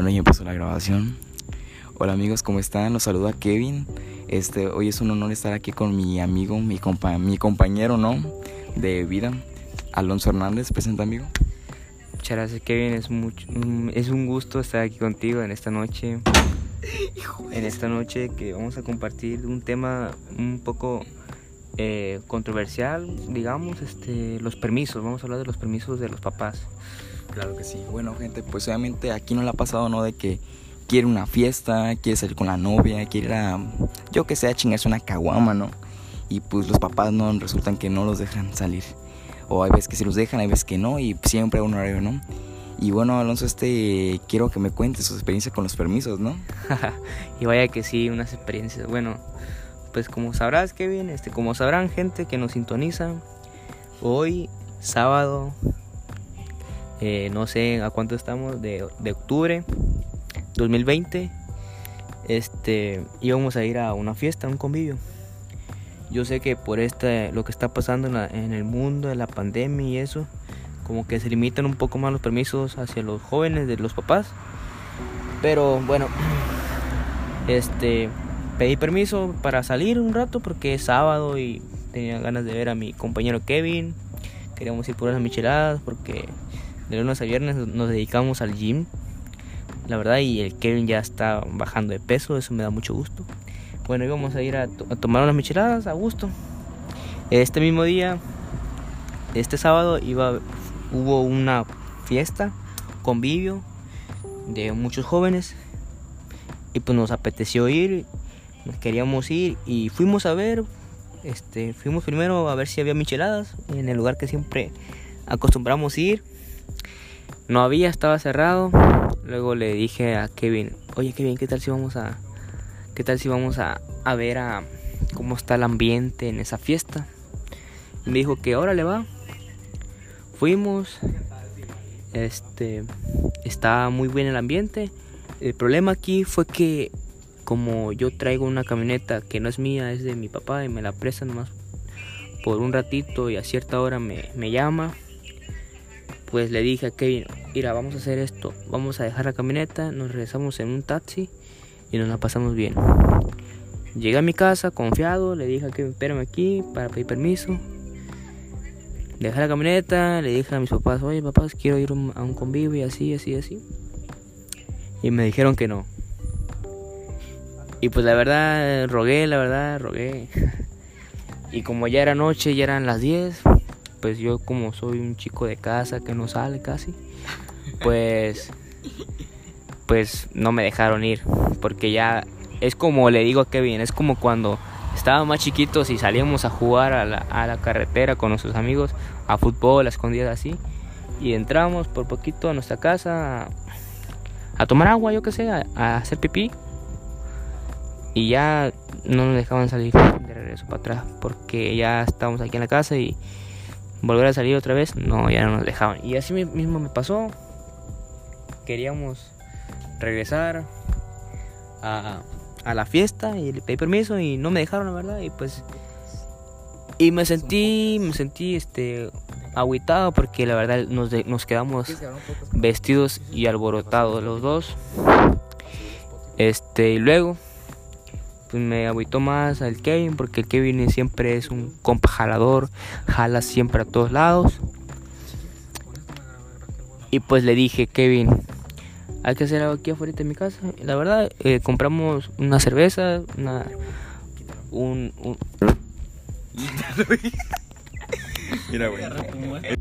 Bueno, ya empezó la grabación. Hola amigos, ¿cómo están? Los saluda Kevin. Este, hoy es un honor estar aquí con mi amigo, mi, compa mi compañero, ¿no? De vida, Alonso Hernández. Presenta, amigo. Muchas gracias, Kevin. Es, mucho, es un gusto estar aquí contigo en esta noche. En esta noche que vamos a compartir un tema un poco eh, controversial, digamos, este, los permisos. Vamos a hablar de los permisos de los papás. Claro que sí. Bueno, gente, pues obviamente aquí no le ha pasado, ¿no? De que quiere una fiesta, quiere salir con la novia, quiere ir a, yo que sé, a chingarse una caguama, ¿no? Y pues los papás no resultan que no los dejan salir. O hay veces que sí los dejan, hay veces que no, y siempre hay un horario, ¿no? Y bueno, Alonso, este, quiero que me cuentes su experiencia con los permisos, ¿no? y vaya que sí, unas experiencias. Bueno, pues como sabrás, Kevin, este, como sabrán gente que nos sintoniza, hoy, sábado, eh, no sé a cuánto estamos, de, de, octubre 2020, este, íbamos a ir a una fiesta, a un convivio. Yo sé que por este, lo que está pasando en, la, el mundo, en la pandemia y eso, como que se limitan un poco más los permisos hacia los jóvenes de los papás. Pero bueno, este, pedí permiso para salir un rato porque es sábado y tenía ganas de ver a mi compañero Kevin. Queríamos ir por unas micheladas porque de lunes a viernes nos dedicamos al gym. La verdad, y el Kevin ya está bajando de peso, eso me da mucho gusto. Bueno, íbamos a ir a, to a tomar unas micheladas a gusto. Este mismo día, este sábado, iba, hubo una fiesta, convivio de muchos jóvenes. Y pues nos apeteció ir, nos queríamos ir y fuimos a ver. Este, fuimos primero a ver si había micheladas en el lugar que siempre acostumbramos ir no había, estaba cerrado. Luego le dije a Kevin, oye Kevin, ¿qué tal si vamos a, qué tal si vamos a, a ver a cómo está el ambiente en esa fiesta? Me dijo que ahora le va. Fuimos, este, estaba muy bien el ambiente. El problema aquí fue que como yo traigo una camioneta que no es mía, es de mi papá y me la prestan nomás por un ratito y a cierta hora me, me llama pues le dije a Kevin, mira, vamos a hacer esto, vamos a dejar la camioneta, nos regresamos en un taxi y nos la pasamos bien. Llegué a mi casa confiado, le dije a Kevin, espérame aquí para pedir permiso. Dejé la camioneta, le dije a mis papás, oye papás, quiero ir a un convivio y así, así, así. Y me dijeron que no. Y pues la verdad, rogué, la verdad, rogué. y como ya era noche, ya eran las 10, pues yo como soy un chico de casa que no sale casi, pues pues no me dejaron ir, porque ya es como le digo a Kevin, es como cuando estábamos más chiquitos y salíamos a jugar a la, a la carretera con nuestros amigos, a fútbol, a escondidas así, y entramos por poquito a nuestra casa a, tomar agua, yo que sé, a, a, hacer pipí, y ya no nos dejaban salir de regreso para atrás, porque ya estábamos aquí en la casa y volver a salir otra vez, no, ya no nos dejaban. Y así mismo me pasó. Queríamos regresar a, a la fiesta y le pedí permiso y no me dejaron, la verdad. Y pues. Y me sentí, me sentí este agüitado porque la verdad nos, de, nos quedamos vestidos y alborotados los dos. Este, y luego pues me agüitó más al Kevin porque el Kevin siempre es un compa jalador, jala siempre a todos lados. Y pues le dije, Kevin, hay que hacer algo aquí afuera de mi casa. La verdad, eh, compramos una cerveza, una, un, un... Mira, güey.